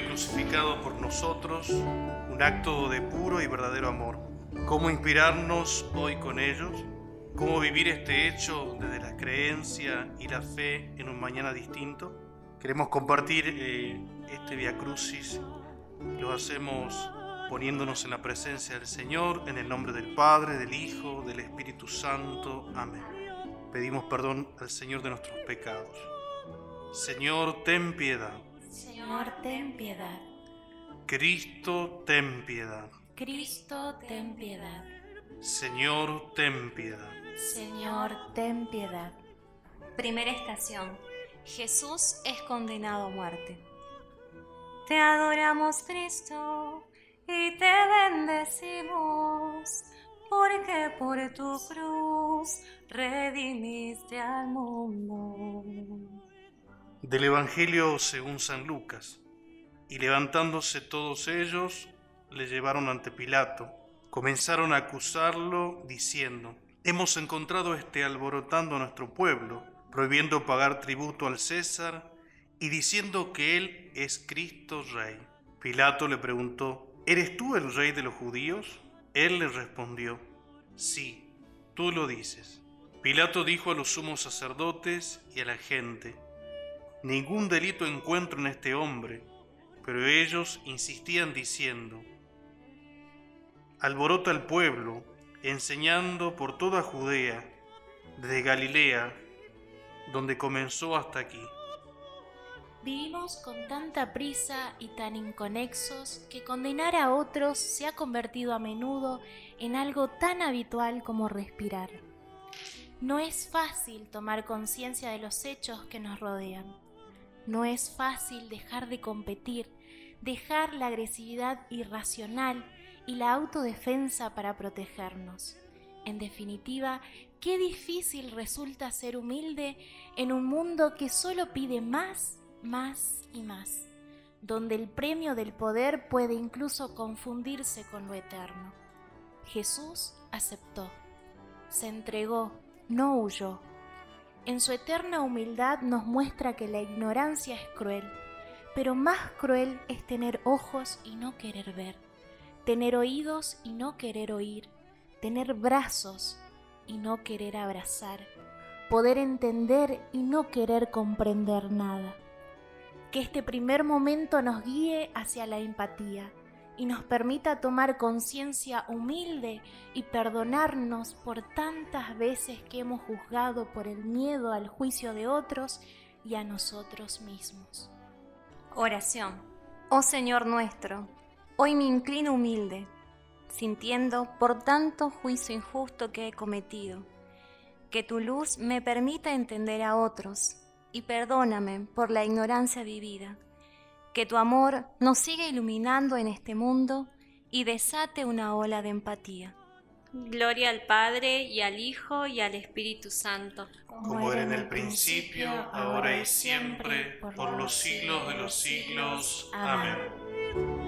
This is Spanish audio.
practicado por nosotros un acto de puro y verdadero amor. ¿Cómo inspirarnos hoy con ellos? ¿Cómo vivir este hecho desde la creencia y la fe en un mañana distinto? Queremos compartir eh, este Via Crucis. Lo hacemos poniéndonos en la presencia del Señor, en el nombre del Padre, del Hijo, del Espíritu Santo. Amén. Pedimos perdón al Señor de nuestros pecados. Señor, ten piedad. Señor, ten piedad. Cristo, ten piedad. Cristo, ten piedad. Señor, ten piedad. Señor, ten piedad. Primera estación. Jesús es condenado a muerte. Te adoramos, Cristo, y te bendecimos, porque por tu cruz redimiste al mundo. Del Evangelio según San Lucas. Y levantándose todos ellos, le llevaron ante Pilato. Comenzaron a acusarlo, diciendo, Hemos encontrado este alborotando a nuestro pueblo, prohibiendo pagar tributo al César y diciendo que él es Cristo Rey. Pilato le preguntó, ¿Eres tú el rey de los judíos? Él le respondió, Sí, tú lo dices. Pilato dijo a los sumos sacerdotes y a la gente, Ningún delito encuentro en este hombre, pero ellos insistían diciendo, Alborota al pueblo, enseñando por toda Judea, desde Galilea, donde comenzó hasta aquí. Vivimos con tanta prisa y tan inconexos que condenar a otros se ha convertido a menudo en algo tan habitual como respirar. No es fácil tomar conciencia de los hechos que nos rodean. No es fácil dejar de competir, dejar la agresividad irracional y la autodefensa para protegernos. En definitiva, qué difícil resulta ser humilde en un mundo que solo pide más, más y más, donde el premio del poder puede incluso confundirse con lo eterno. Jesús aceptó, se entregó, no huyó, en su eterna humildad nos muestra que la ignorancia es cruel, pero más cruel es tener ojos y no querer ver, tener oídos y no querer oír, tener brazos y no querer abrazar, poder entender y no querer comprender nada. Que este primer momento nos guíe hacia la empatía y nos permita tomar conciencia humilde y perdonarnos por tantas veces que hemos juzgado por el miedo al juicio de otros y a nosotros mismos. Oración. Oh Señor nuestro, hoy me inclino humilde, sintiendo por tanto juicio injusto que he cometido, que tu luz me permita entender a otros y perdóname por la ignorancia vivida que tu amor nos siga iluminando en este mundo y desate una ola de empatía. Gloria al Padre y al Hijo y al Espíritu Santo. Como era en el principio, ahora y siempre, por los siglos de los siglos. Amén.